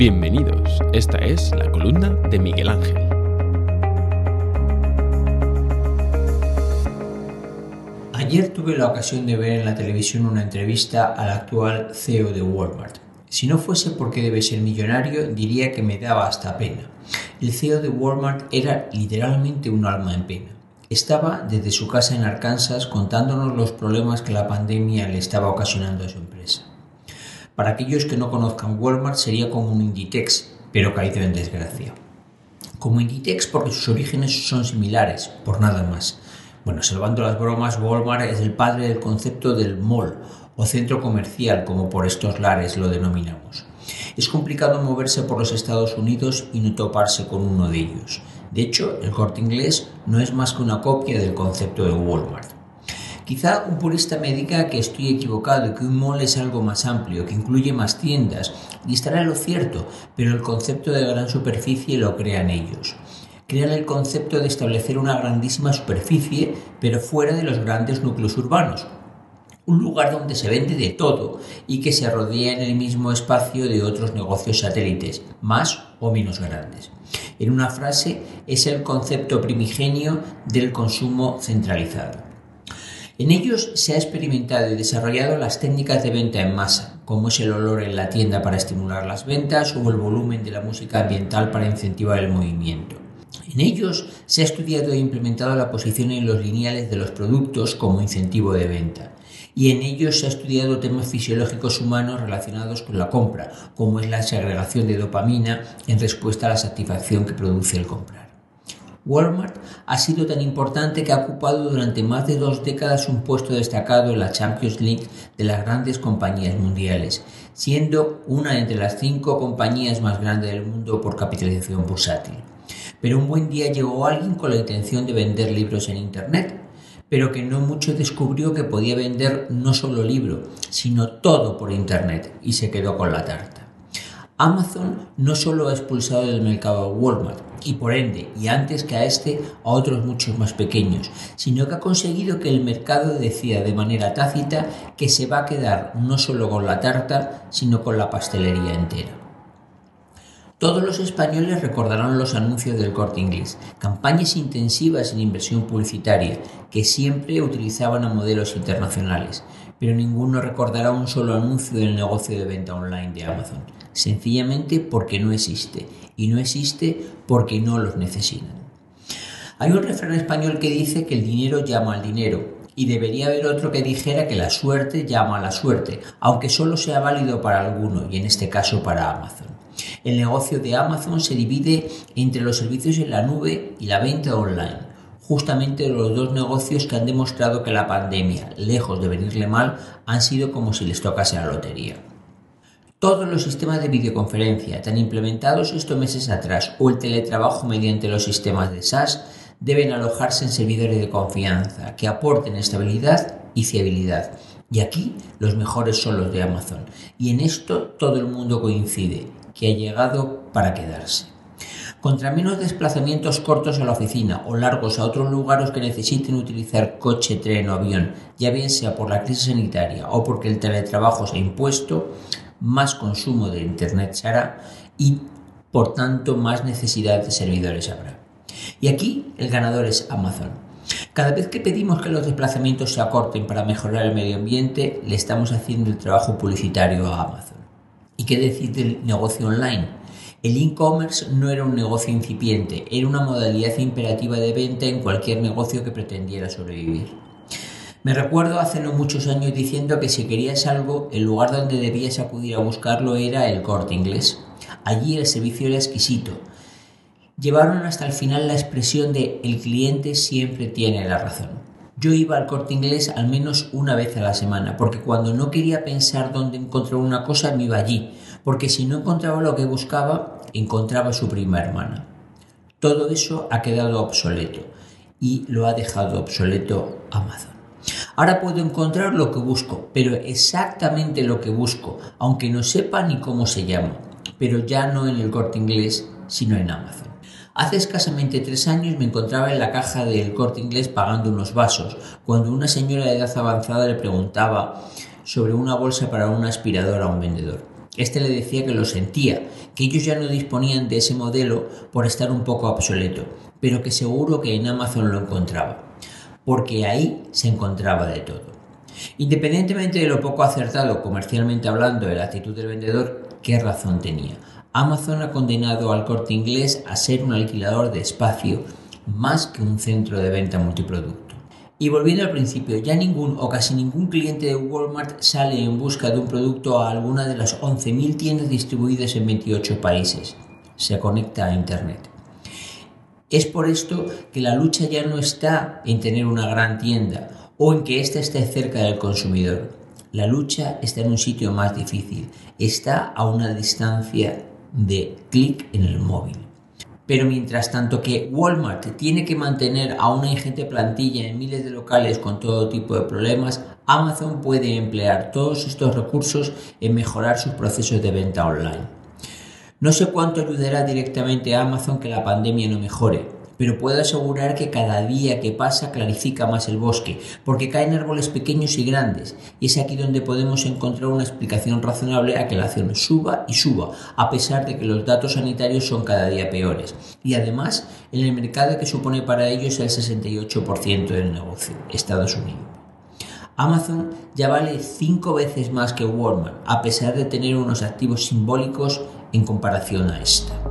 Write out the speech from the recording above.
Bienvenidos, esta es la columna de Miguel Ángel. Ayer tuve la ocasión de ver en la televisión una entrevista al actual CEO de Walmart. Si no fuese porque debe ser millonario, diría que me daba hasta pena. El CEO de Walmart era literalmente un alma en pena. Estaba desde su casa en Arkansas contándonos los problemas que la pandemia le estaba ocasionando a su empresa. Para aquellos que no conozcan Walmart sería como un Inditex, pero caído en desgracia. Como Inditex porque sus orígenes son similares, por nada más. Bueno, salvando las bromas, Walmart es el padre del concepto del mall o centro comercial, como por estos lares lo denominamos. Es complicado moverse por los Estados Unidos y no toparse con uno de ellos. De hecho, el corte inglés no es más que una copia del concepto de Walmart. Quizá un purista me diga que estoy equivocado que un mall es algo más amplio, que incluye más tiendas, y estará lo cierto, pero el concepto de gran superficie lo crean ellos. Crean el concepto de establecer una grandísima superficie, pero fuera de los grandes núcleos urbanos, un lugar donde se vende de todo y que se rodea en el mismo espacio de otros negocios satélites, más o menos grandes. En una frase, es el concepto primigenio del consumo centralizado. En ellos se ha experimentado y desarrollado las técnicas de venta en masa, como es el olor en la tienda para estimular las ventas o el volumen de la música ambiental para incentivar el movimiento. En ellos se ha estudiado e implementado la posición en los lineales de los productos como incentivo de venta. Y en ellos se ha estudiado temas fisiológicos humanos relacionados con la compra, como es la segregación de dopamina en respuesta a la satisfacción que produce el comprar. Walmart ha sido tan importante que ha ocupado durante más de dos décadas un puesto destacado en la Champions League de las grandes compañías mundiales, siendo una entre las cinco compañías más grandes del mundo por capitalización bursátil. Pero un buen día llegó alguien con la intención de vender libros en Internet, pero que no mucho descubrió que podía vender no solo libro, sino todo por Internet y se quedó con la tarta. Amazon no solo ha expulsado del mercado a Walmart y por ende, y antes que a este, a otros muchos más pequeños, sino que ha conseguido que el mercado decida de manera tácita que se va a quedar no solo con la tarta, sino con la pastelería entera. Todos los españoles recordarán los anuncios del corte inglés, campañas intensivas en inversión publicitaria que siempre utilizaban a modelos internacionales, pero ninguno recordará un solo anuncio del negocio de venta online de Amazon, sencillamente porque no existe, y no existe porque no los necesitan. Hay un refrán español que dice que el dinero llama al dinero, y debería haber otro que dijera que la suerte llama a la suerte, aunque solo sea válido para alguno, y en este caso para Amazon. El negocio de Amazon se divide entre los servicios en la nube y la venta online, justamente los dos negocios que han demostrado que la pandemia, lejos de venirle mal, han sido como si les tocase la lotería. Todos los sistemas de videoconferencia tan implementados estos meses atrás o el teletrabajo mediante los sistemas de SaaS deben alojarse en servidores de confianza que aporten estabilidad y fiabilidad. Y aquí los mejores son los de Amazon. Y en esto todo el mundo coincide que ha llegado para quedarse. Contra menos desplazamientos cortos a la oficina o largos a otros lugares que necesiten utilizar coche, tren o avión, ya bien sea por la crisis sanitaria o porque el teletrabajo se ha impuesto, más consumo de Internet se hará y, por tanto, más necesidad de servidores habrá. Y aquí el ganador es Amazon. Cada vez que pedimos que los desplazamientos se acorten para mejorar el medio ambiente, le estamos haciendo el trabajo publicitario a Amazon. ¿Y qué decir del negocio online? El e-commerce no era un negocio incipiente, era una modalidad imperativa de venta en cualquier negocio que pretendiera sobrevivir. Me recuerdo hace no muchos años diciendo que si querías algo, el lugar donde debías acudir a buscarlo era el corte inglés. Allí el servicio era exquisito. Llevaron hasta el final la expresión de el cliente siempre tiene la razón. Yo iba al corte inglés al menos una vez a la semana, porque cuando no quería pensar dónde encontrar una cosa me iba allí, porque si no encontraba lo que buscaba, encontraba su prima hermana. Todo eso ha quedado obsoleto y lo ha dejado obsoleto Amazon. Ahora puedo encontrar lo que busco, pero exactamente lo que busco, aunque no sepa ni cómo se llama, pero ya no en el corte inglés, sino en Amazon. Hace escasamente tres años me encontraba en la caja del corte inglés pagando unos vasos, cuando una señora de edad avanzada le preguntaba sobre una bolsa para un aspirador a un vendedor. Este le decía que lo sentía, que ellos ya no disponían de ese modelo por estar un poco obsoleto, pero que seguro que en Amazon lo encontraba, porque ahí se encontraba de todo. Independientemente de lo poco acertado comercialmente hablando de la actitud del vendedor, ¿qué razón tenía? Amazon ha condenado al corte inglés a ser un alquilador de espacio más que un centro de venta multiproducto. Y volviendo al principio, ya ningún o casi ningún cliente de Walmart sale en busca de un producto a alguna de las 11.000 tiendas distribuidas en 28 países. Se conecta a Internet. Es por esto que la lucha ya no está en tener una gran tienda o en que ésta esté cerca del consumidor. La lucha está en un sitio más difícil, está a una distancia de clic en el móvil. Pero mientras tanto que Walmart tiene que mantener a una ingente plantilla en miles de locales con todo tipo de problemas, Amazon puede emplear todos estos recursos en mejorar sus procesos de venta online. No sé cuánto ayudará directamente a Amazon que la pandemia no mejore, pero puedo asegurar que cada día que pasa clarifica más el bosque, porque caen árboles pequeños y grandes, y es aquí donde podemos encontrar una explicación razonable a que la acción suba y suba, a pesar de que los datos sanitarios son cada día peores. Y además, en el mercado que supone para ellos el 68% del negocio, Estados Unidos. Amazon ya vale cinco veces más que Walmart, a pesar de tener unos activos simbólicos en comparación a esta.